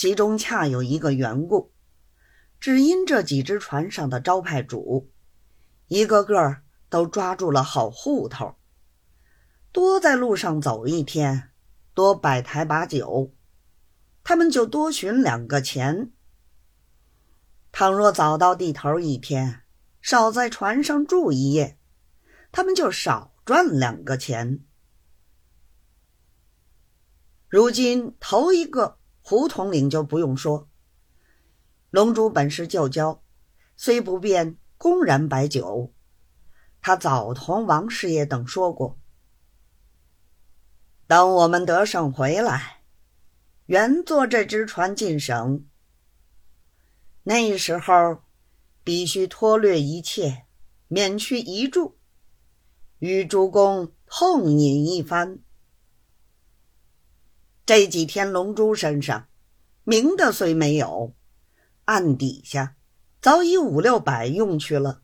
其中恰有一个缘故，只因这几只船上的招牌主，一个个都抓住了好户头，多在路上走一天，多摆台把酒，他们就多寻两个钱。倘若早到地头一天，少在船上住一夜，他们就少赚两个钱。如今头一个胡统领就不用说，龙珠本是旧交，虽不便公然摆酒，他早同王师爷等说过，等我们得胜回来，原坐这只船进省。那时候，必须脱略一切，免去一注，与主公痛饮一番。这几天，龙珠身上明的虽没有，暗底下早已五六百用去了。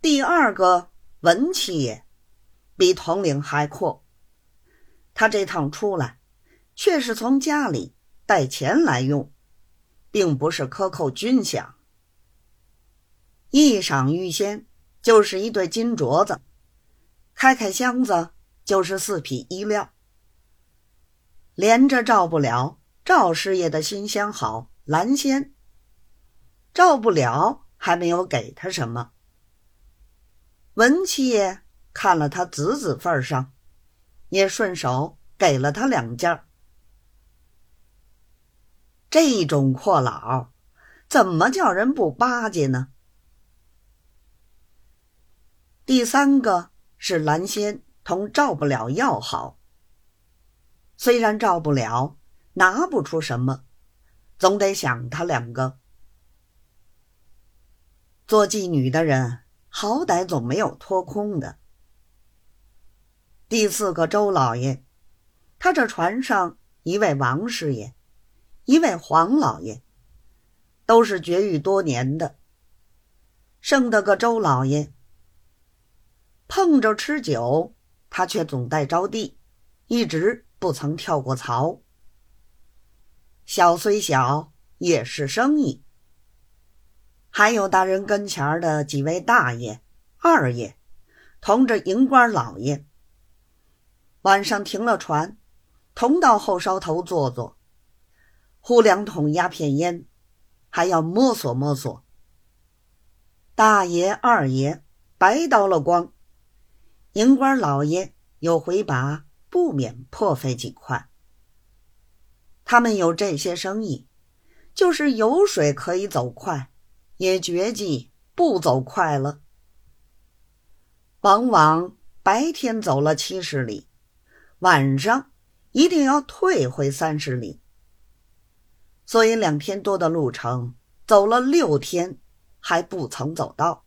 第二个文七爷比统领还阔，他这趟出来，却是从家里。带钱来用，并不是克扣军饷。一赏预先就是一对金镯子，开开箱子就是四匹衣料。连着照不了赵师爷的新相好蓝仙，照不了还没有给他什么。文七爷看了他子子份上，也顺手给了他两件这种阔佬，怎么叫人不巴结呢？第三个是蓝仙同赵不了要好，虽然赵不了拿不出什么，总得想他两个。做妓女的人，好歹总没有脱空的。第四个周老爷，他这船上一位王师爷。一位黄老爷，都是绝育多年的，剩得个周老爷。碰着吃酒，他却总带招娣，一直不曾跳过槽。小虽小，也是生意。还有大人跟前的几位大爷、二爷，同着营官老爷，晚上停了船，同到后梢头坐坐。呼两桶鸦片烟，还要摸索摸索。大爷、二爷白叨了光，营官老爷有回拔，不免破费几块。他们有这些生意，就是有水可以走快，也绝迹不走快了。往往白天走了七十里，晚上一定要退回三十里。所以两天多的路程，走了六天，还不曾走到。